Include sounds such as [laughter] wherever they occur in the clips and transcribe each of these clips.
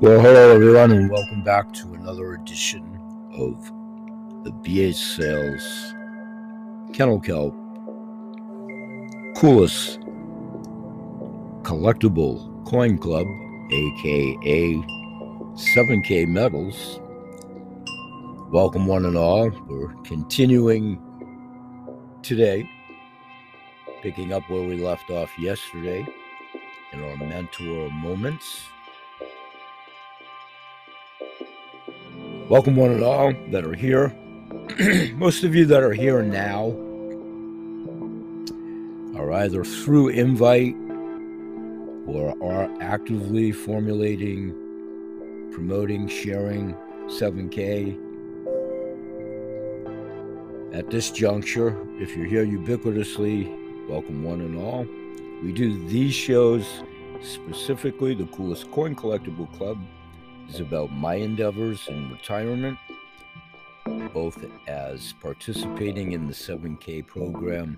Well, hello everyone, and welcome back to another edition of the BH Sales Kennel Kelp Coolest Collectible Coin Club, aka 7K Metals. Welcome, one and all. We're continuing today, picking up where we left off yesterday in our mentor moments. Welcome, one and all that are here. [clears throat] Most of you that are here now are either through invite or are actively formulating, promoting, sharing 7K. At this juncture, if you're here ubiquitously, welcome one and all. We do these shows specifically, the Coolest Coin Collectible Club is about my endeavors in retirement, both as participating in the 7K program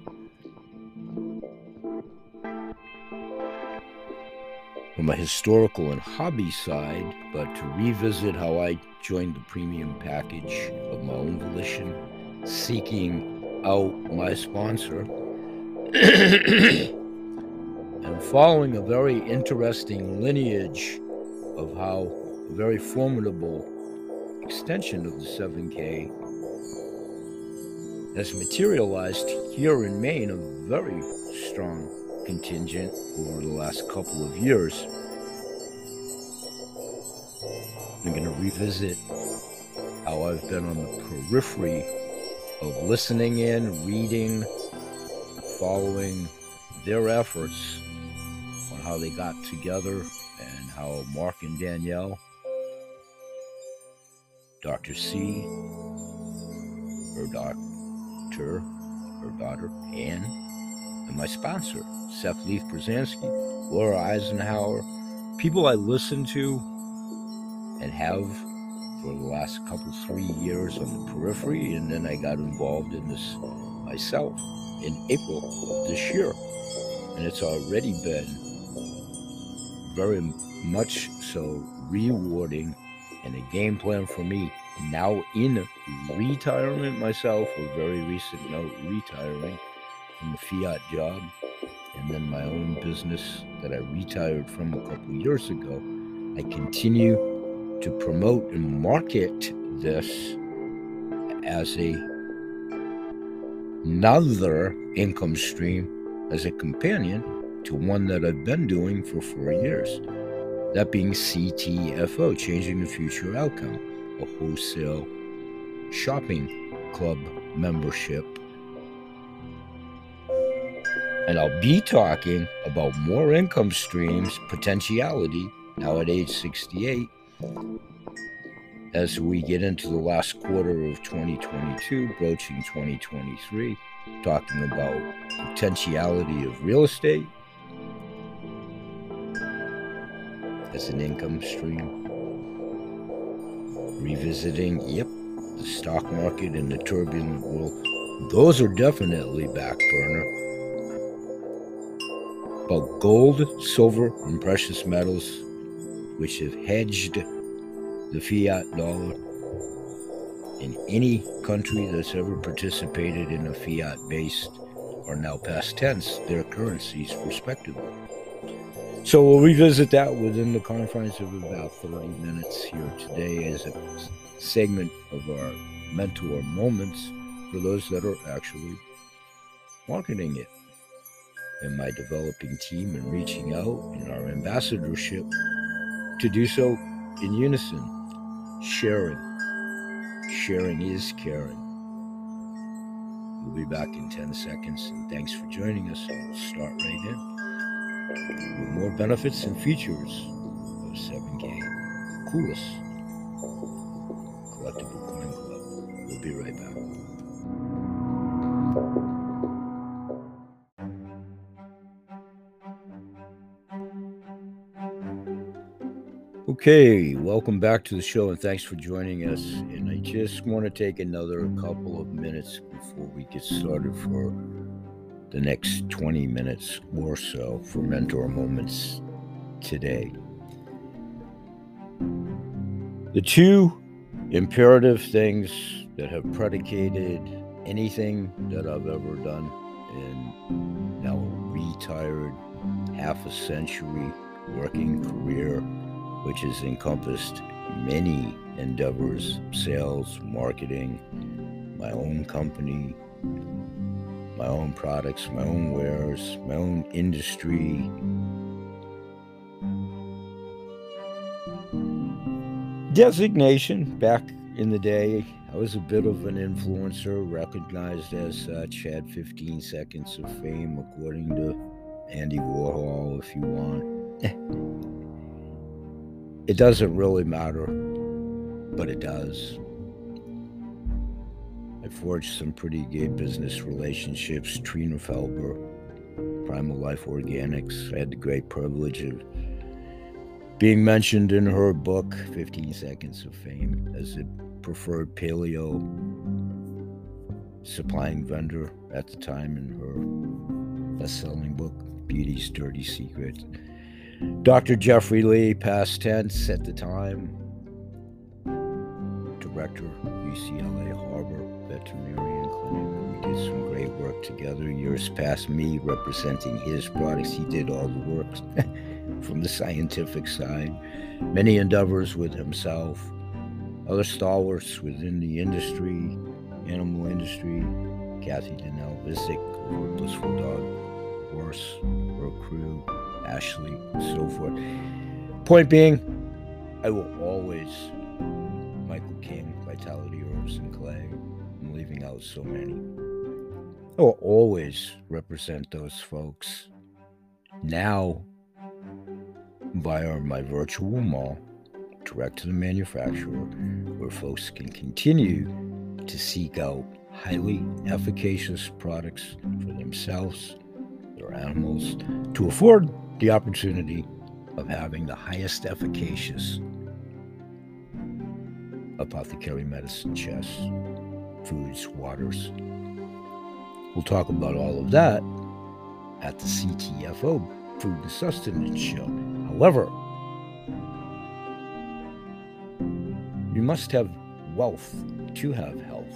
from a historical and hobby side, but to revisit how I joined the premium package of my own volition, seeking out my sponsor, [coughs] and following a very interesting lineage of how very formidable extension of the 7K has materialized here in Maine a very strong contingent over the last couple of years. I'm going to revisit how I've been on the periphery of listening in, reading, following their efforts on how they got together and how Mark and Danielle Dr. C, her doctor, her daughter, Anne, and my sponsor, Seth Leaf Brzezinski, Laura Eisenhower, people I listen to and have for the last couple, three years on the periphery, and then I got involved in this myself in April of this year. And it's already been very much so rewarding and a game plan for me now in retirement myself, a very recent note, retiring from a fiat job and then my own business that I retired from a couple years ago. I continue to promote and market this as a another income stream as a companion to one that I've been doing for four years. That being CTFO, Changing the Future Outcome, a wholesale shopping club membership. And I'll be talking about more income streams, potentiality, now at age 68, as we get into the last quarter of 2022, broaching 2023, talking about potentiality of real estate, as an income stream. Revisiting, yep, the stock market in the turbulent world. Those are definitely back burner. But gold, silver, and precious metals, which have hedged the fiat dollar in any country that's ever participated in a fiat based are now past tense, their currencies respectively. So we'll revisit that within the confines of about 30 minutes here today as a segment of our mentor moments for those that are actually marketing it. And my developing team and reaching out in our ambassadorship to do so in unison, sharing. Sharing is caring. We'll be back in 10 seconds, and thanks for joining us. We'll start right in with more benefits and features of 7K. Coolest collectible coin club. We'll be right back. Okay, welcome back to the show and thanks for joining us. And I just want to take another couple of minutes before we get started for the next 20 minutes or so for mentor moments today. The two imperative things that have predicated anything that I've ever done in now a retired half a century working career, which has encompassed many endeavors sales, marketing, my own company, my own products, my own wares, my own industry. Designation back in the day, I was a bit of an influencer, recognized as such, had 15 seconds of fame, according to Andy Warhol, if you want. [laughs] it doesn't really matter, but it does. I forged some pretty good business relationships. Trina Felber, Primal Life Organics. I had the great privilege of being mentioned in her book, 15 Seconds of Fame, as a preferred paleo supplying vendor at the time in her best selling book, Beauty's Dirty Secret. Dr. Jeffrey Lee, past tense at the time, director UCLA Harbor Veterinarian Clinic. We did some great work together. Years past, me representing his products. He did all the work [laughs] from the scientific side. Many endeavors with himself, other stalwarts within the industry, animal industry. Kathy Donnell Visick over Blissful Dog Horse, her crew, Ashley, and so forth. Point being, I will always Michael King, Vitality Herbs and Clay. Leaving out so many. I will always represent those folks now via my virtual mall direct to the manufacturer where folks can continue to seek out highly efficacious products for themselves, their animals, to afford the opportunity of having the highest efficacious apothecary medicine chests, foods, waters. We'll talk about all of that at the CTFO Food and Sustenance Show. However, you must have wealth to have health,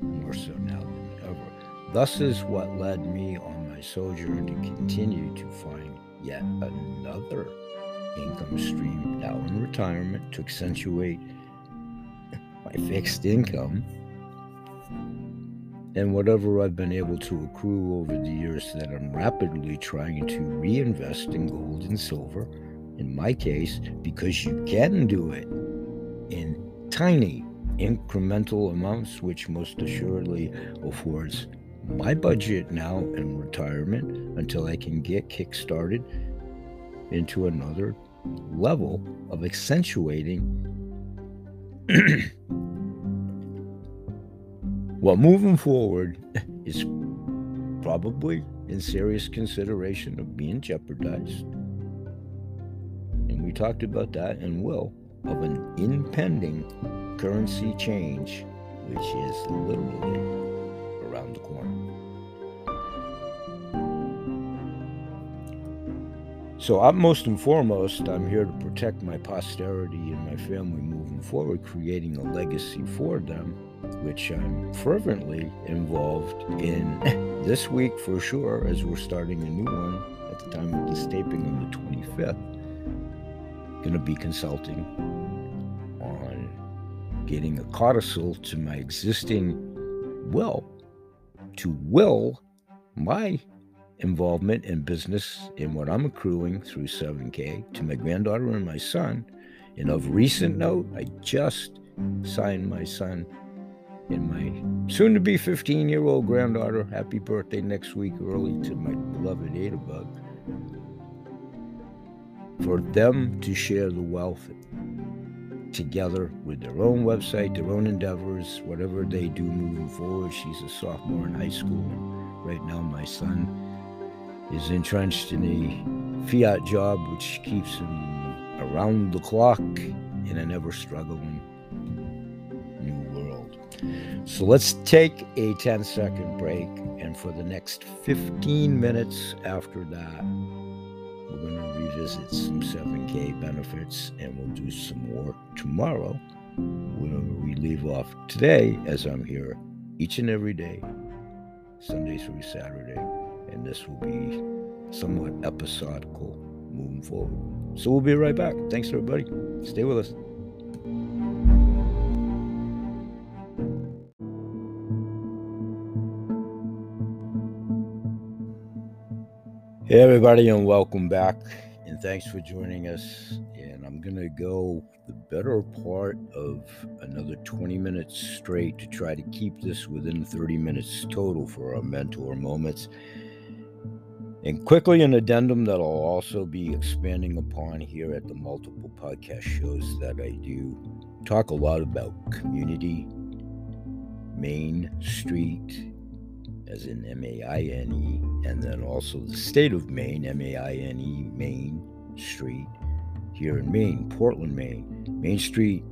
more so now than ever. Thus is what led me on my sojourn to continue to find yet another income stream now in retirement to accentuate [laughs] my fixed income and whatever I've been able to accrue over the years that I'm rapidly trying to reinvest in gold and silver. In my case, because you can do it in tiny incremental amounts, which most assuredly affords my budget now in retirement until I can get kickstarted into another level of accentuating [clears throat] well, moving forward is probably in serious consideration of being jeopardized. And we talked about that and will of an impending currency change, which is literally around the corner. So, I'm most and foremost, I'm here to protect my posterity and my family moving forward, creating a legacy for them, which I'm fervently involved in [laughs] this week for sure, as we're starting a new one at the time of this taping on the 25th. Going to be consulting on getting a codicil to my existing will to will my involvement in business in what I'm accruing through 7K to my granddaughter and my son. And of recent note, I just signed my son and my soon to be 15 year old granddaughter. Happy birthday next week early to my beloved Adabug. For them to share the wealth together with their own website, their own endeavors, whatever they do moving forward. She's a sophomore in high school. Right now, my son is entrenched in a fiat job which keeps him around the clock in an ever struggling. So let's take a 10 second break, and for the next 15 minutes after that, We're going to revisit some 7K benefits and we'll do some more tomorrow. When we leave off today, as I'm here each and every day, Sunday through Saturday, and this will be somewhat episodical moving forward. So we'll be right back. Thanks, everybody. Stay with us. Hey, everybody, and welcome back. And thanks for joining us. And I'm going to go the better part of another 20 minutes straight to try to keep this within 30 minutes total for our mentor moments. And quickly, an addendum that I'll also be expanding upon here at the multiple podcast shows that I do talk a lot about community, Main Street, as in M A I N E, and then also the state of Maine, M A I N E, Main Street, here in Maine, Portland, Maine, Main Street,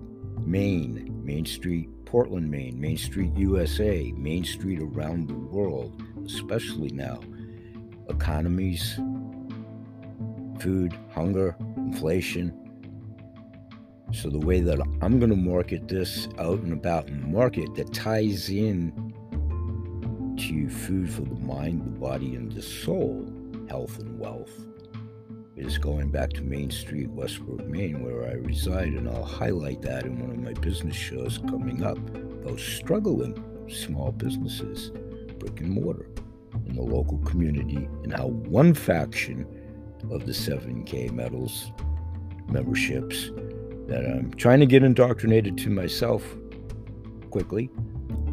Maine, Main Street, Portland, Maine, Main Street, USA, Main Street around the world, especially now. Economies, food, hunger, inflation. So, the way that I'm going to market this out and about in the market that ties in to food for the mind, the body, and the soul, health and wealth. It is going back to Main Street, Westbrook, Maine, where I reside, and I'll highlight that in one of my business shows coming up about struggling small businesses, brick and mortar, in the local community, and how one faction of the 7K Metals memberships that I'm trying to get indoctrinated to myself quickly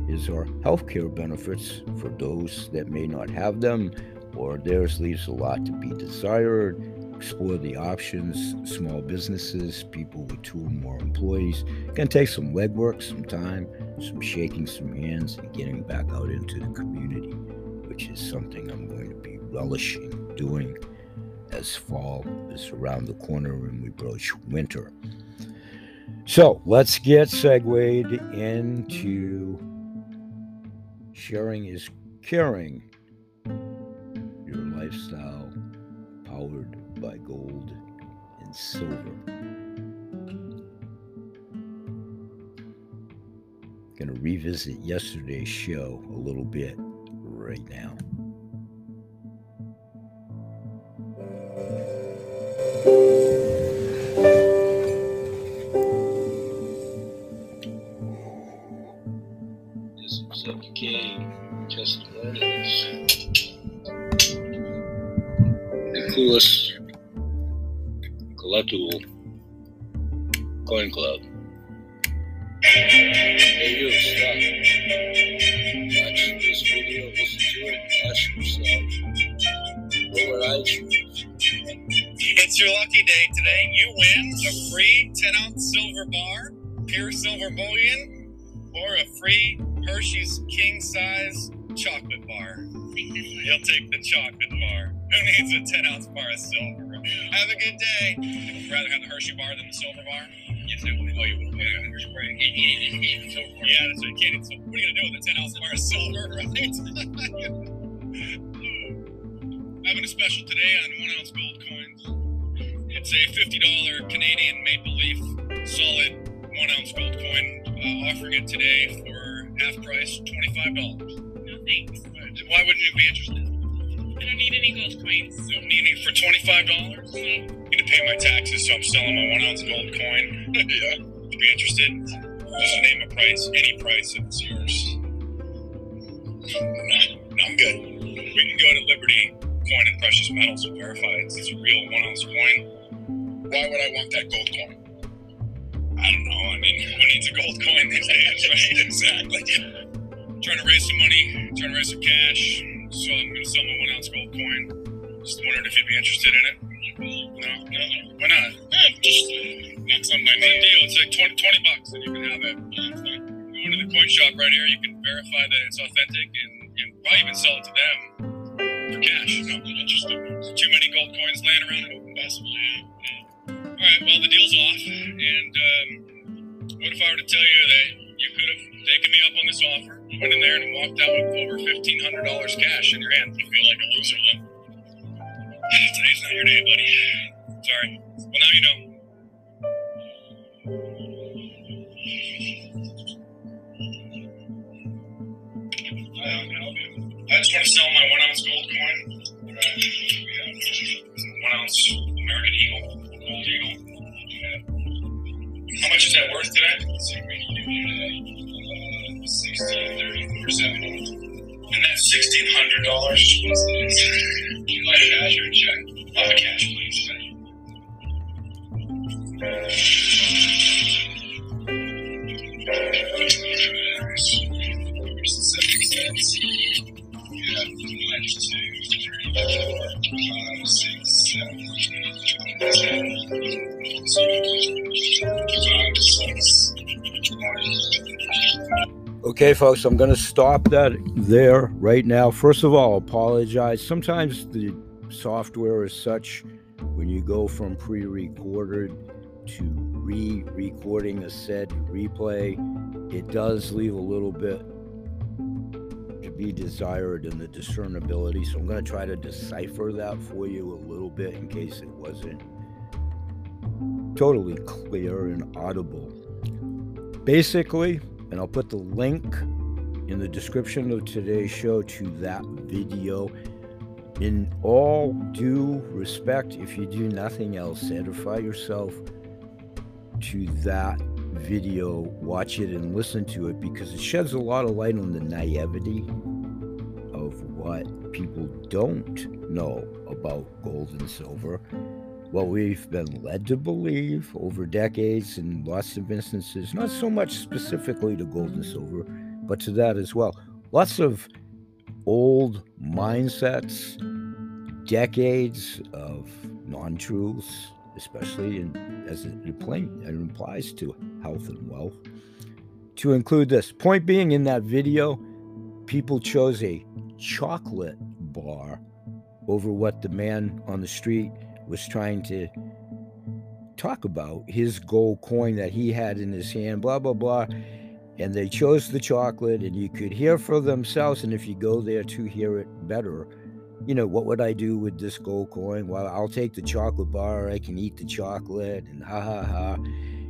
is our healthcare benefits for those that may not have them or theirs leaves a lot to be desired. Explore the options, small businesses, people with two or more employees. Can take some legwork, some time, some shaking some hands, and getting back out into the community, which is something I'm going to be relishing doing as fall is around the corner and we approach winter. So let's get segued into Sharing is caring. Your lifestyle powered by gold and silver. Going to revisit yesterday's show a little bit right now. Collectible coin club. Hey, you stop. Watch this video, listen to it, ask yourself, what would I choose? It's your lucky day today. You win a free 10 ounce silver bar, pure silver bullion, or a free Hershey's king size chocolate bar. You'll take the chocolate [laughs] needs a 10 ounce bar of silver? Have a good day. I'd rather have the Hershey bar than the silver bar? Yes, I would. Oh, you would. Yeah, the Hershey bar. You can't eat it. Silver bar. Yeah, that's what you can't eat. So what are you going to do with a 10 ounce bar of silver, [laughs] right? [laughs] Having a special today on one ounce gold coins. It's a $50 Canadian Maple Leaf solid one ounce gold coin. Uh, offering it today for half price, $25. No thanks. Why wouldn't you be interested? I don't need any gold coins. You don't need any for twenty-five dollars. I'm gonna pay my taxes, so I'm selling my one ounce gold coin. [laughs] yeah. Would you be interested? Just name a price, any price, if it's yours. No, no, I'm good. We can go to Liberty Coin and Precious Metals and verify it's, it's a real one ounce coin. Why would I want that gold coin? I don't know. I mean, who needs a gold coin these days, [laughs] right? exactly. Trying to raise some money, trying to raise some cash. So I'm going to sell my one ounce gold coin. Just wondering if you'd be interested in it. No, no, why not? Yeah, just uh, Not something I need. Deal. It's like 20, 20 bucks, and you can have it. yeah. Go into the coin shop right here. You can verify that it's authentic, and, probably even sell it to them for cash. No, not interested. Too many gold coins laying around. Possibly, yeah. yeah. All right, well, the deal's off. And um, what if I were to tell you that you could have taken me up on this offer, went in there and walked out with over $1,500 cash in your hand? I feel like a loser then. [laughs] Today's not your day, buddy. Sorry. Well, now you know. I just want to sell my one ounce gold coin. Uh, one ounce American Eagle, gold Eagle. How much is that worth today? $1,600 You like my hazard check, uh, cash. Okay, folks, I'm going to stop that there right now. First of all, apologize. Sometimes the software is such when you go from pre recorded to re recording a said replay, it does leave a little bit to be desired in the discernibility. So I'm going to try to decipher that for you a little bit in case it wasn't totally clear and audible. Basically, and I'll put the link in the description of today's show to that video. In all due respect, if you do nothing else, certify yourself to that video, watch it and listen to it because it sheds a lot of light on the naivety of what people don't know about gold and silver. What we've been led to believe over decades in lots of instances, not so much specifically to gold and silver, but to that as well. Lots of old mindsets, decades of non truths, especially in, as it, implies to health and wealth. To include this, point being in that video, people chose a chocolate bar over what the man on the street was trying to talk about his gold coin that he had in his hand, blah, blah, blah. And they chose the chocolate, and you could hear for themselves. And if you go there to hear it better, you know, what would I do with this gold coin? Well, I'll take the chocolate bar, I can eat the chocolate, and ha ha ha.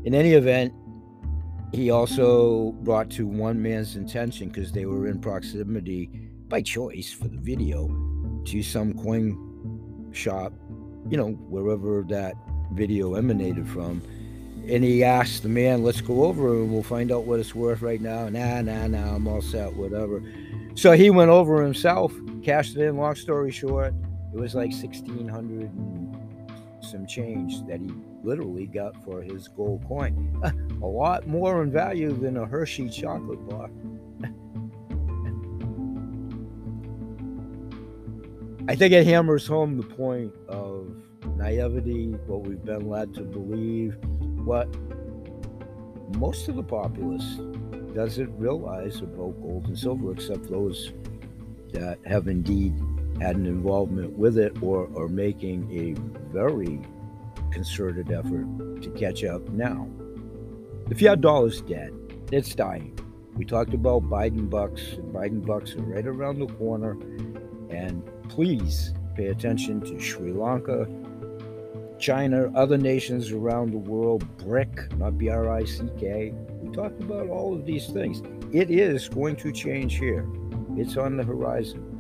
In any event, he also brought to one man's attention because they were in proximity by choice for the video to some coin shop, you know, wherever that video emanated from. And he asked the man, let's go over and we'll find out what it's worth right now. Nah, nah, nah, I'm all set, whatever. So he went over himself, cashed it in. Long story short, it was like 1600 and some change that he literally got for his gold coin. [laughs] a lot more in value than a Hershey chocolate bar. I think it hammers home the point of naivety, what we've been led to believe, what most of the populace doesn't realize about gold and silver, except those that have indeed had an involvement with it or are making a very concerted effort to catch up now. The fiat dollar is dead. It's dying. We talked about Biden bucks. And Biden bucks are right around the corner. And please pay attention to Sri Lanka, China, other nations around the world, BRIC, not B R I C K. We talked about all of these things. It is going to change here, it's on the horizon.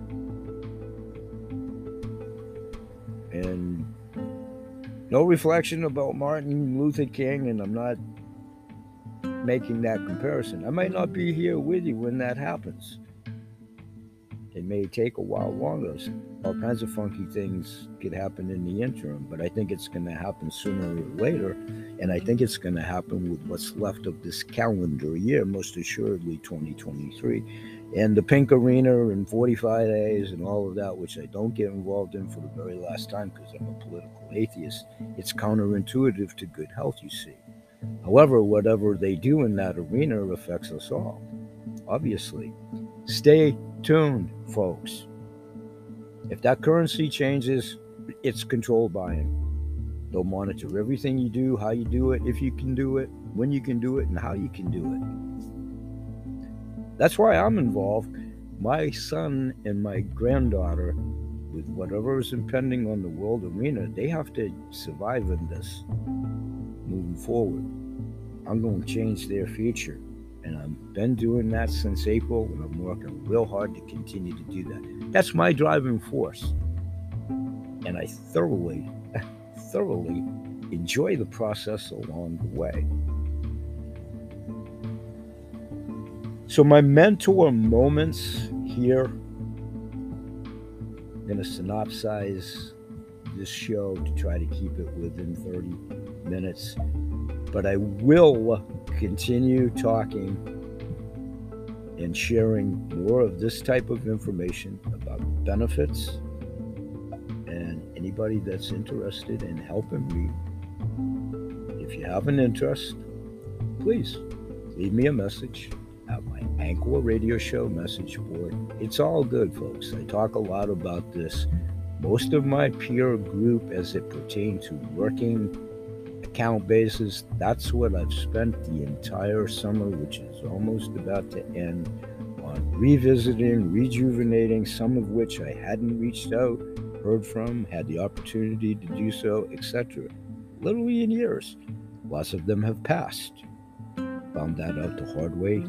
And no reflection about Martin Luther King, and I'm not making that comparison. I might not be here with you when that happens. It may take a while longer. All kinds of funky things could happen in the interim, but I think it's going to happen sooner or later. And I think it's going to happen with what's left of this calendar year, most assuredly 2023. And the pink arena in 45 days and all of that, which I don't get involved in for the very last time because I'm a political atheist, it's counterintuitive to good health, you see. However, whatever they do in that arena affects us all, obviously. Stay tuned, folks. If that currency changes, it's controlled by him. They'll monitor everything you do, how you do it, if you can do it, when you can do it, and how you can do it. That's why I'm involved. My son and my granddaughter with whatever is impending on the world arena, they have to survive in this moving forward. I'm going to change their future. And I've been doing that since April, and I'm working real hard to continue to do that. That's my driving force. And I thoroughly, [laughs] thoroughly enjoy the process along the way. So, my mentor moments here, I'm going to synopsize this show to try to keep it within 30 minutes, but I will continue talking and sharing more of this type of information about benefits and anybody that's interested in helping me. If you have an interest, please leave me a message at my Anchor Radio Show message board. It's all good, folks. I talk a lot about this. Most of my peer group, as it pertains to working account basis, that's what I've spent the entire summer, which is almost about to end, on revisiting, rejuvenating, some of which I hadn't reached out, heard from, had the opportunity to do so, etc. Literally in years. Lots of them have passed. Found that out the hard way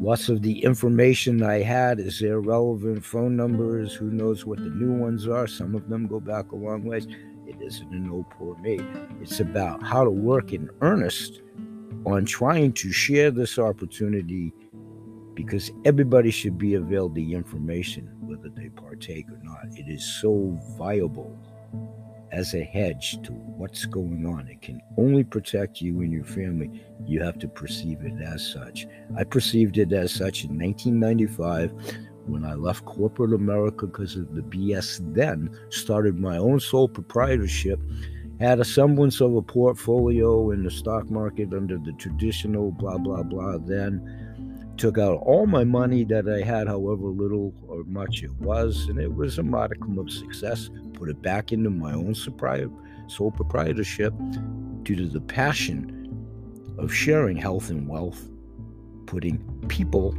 Lots of the information I had is irrelevant. Phone numbers, who knows what the new ones are? Some of them go back a long ways. Isn't a no poor me. It's about how to work in earnest on trying to share this opportunity because everybody should be availed the information, whether they partake or not. It is so viable as a hedge to what's going on. It can only protect you and your family. You have to perceive it as such. I perceived it as such in 1995 when I left corporate America because of the BS then, started my own sole proprietorship, had a semblance of a portfolio in the stock market under the traditional blah, blah, blah then took out all my money that I had, however little or much it was, and it was a modicum of success. Put it back into my own sole proprietorship due to the passion of sharing health and wealth, putting people,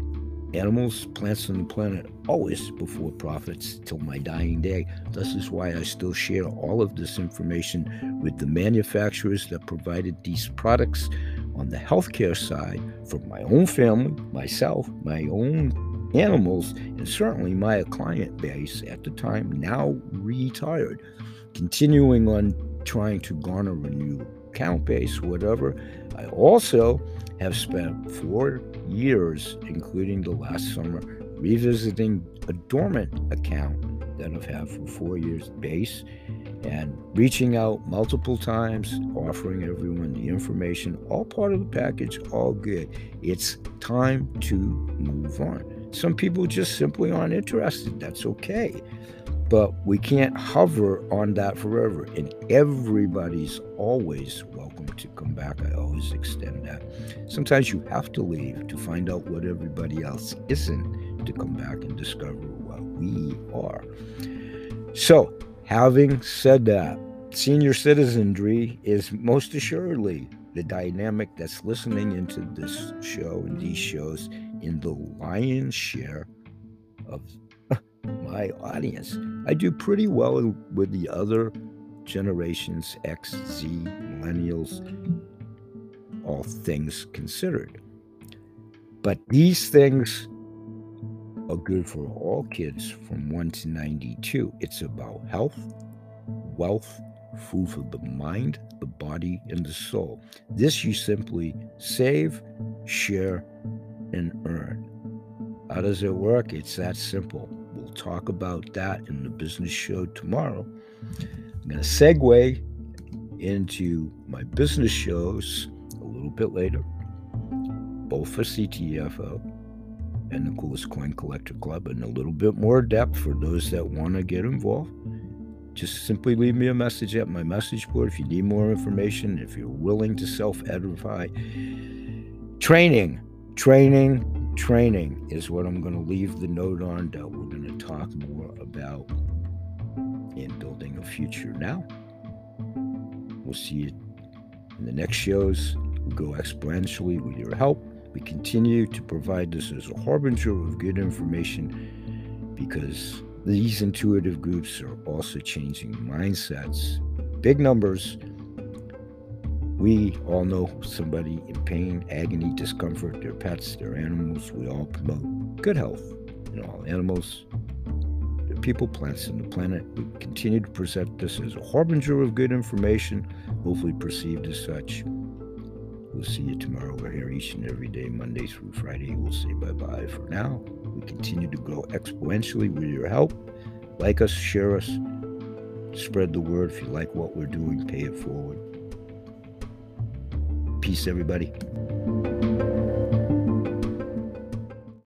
animals, plants on the planet always before profits till my dying day. This is why I still share all of this information with the manufacturers that provided these products on the healthcare side for my own family, myself, my own animals, and certainly my client base at the time, now retired, continuing on trying to garner a new account base, whatever. I also have spent four years, including the last summer, revisiting a dormant account that I've had for four years base and reaching out multiple times, offering everyone the information, all part of the package, all good. It's time to move on. Some people just simply aren't interested. That's okay. But we can't hover on that forever. And everybody's always welcome to come back. I always extend that. Sometimes you have to leave to find out what everybody else isn't to come back and discover what we are. So, Having said that, senior citizenry is most assuredly the dynamic that's listening into this show and these shows in the lion's share of my audience. I do pretty well with the other generations X, Z, millennials, all things considered. But these things are good for all kids from 1 to 92. It's about health, wealth, food for the mind, the body, and the soul. This you simply save, share, and earn. How does it work? It's that simple. Talk about that in the business show tomorrow. I'm going to segue into my business shows a little bit later, both for CTFO and the Coolest Coin Collector Club in a little bit more depth for those that want to get involved. Just simply leave me a message at my message board if you need more information, if you're willing to self edify. Training, training, training is what I'm going to leave the note on that we're going to talk more about in building a future now. We'll see you in the next shows. We'll go exponentially with your help. We continue to provide this as a harbinger of good information because these intuitive groups are also changing mindsets. Big numbers. We all know somebody in pain, agony, discomfort, their pets, their animals. We all promote good health in all animals, their people, plants, and the planet. We continue to present this as a harbinger of good information, hopefully perceived as such. We'll see you tomorrow. We're here each and every day, Monday through Friday. We'll say bye bye for now. We continue to grow exponentially with your help. Like us, share us, spread the word. If you like what we're doing, pay it forward. Peace, everybody.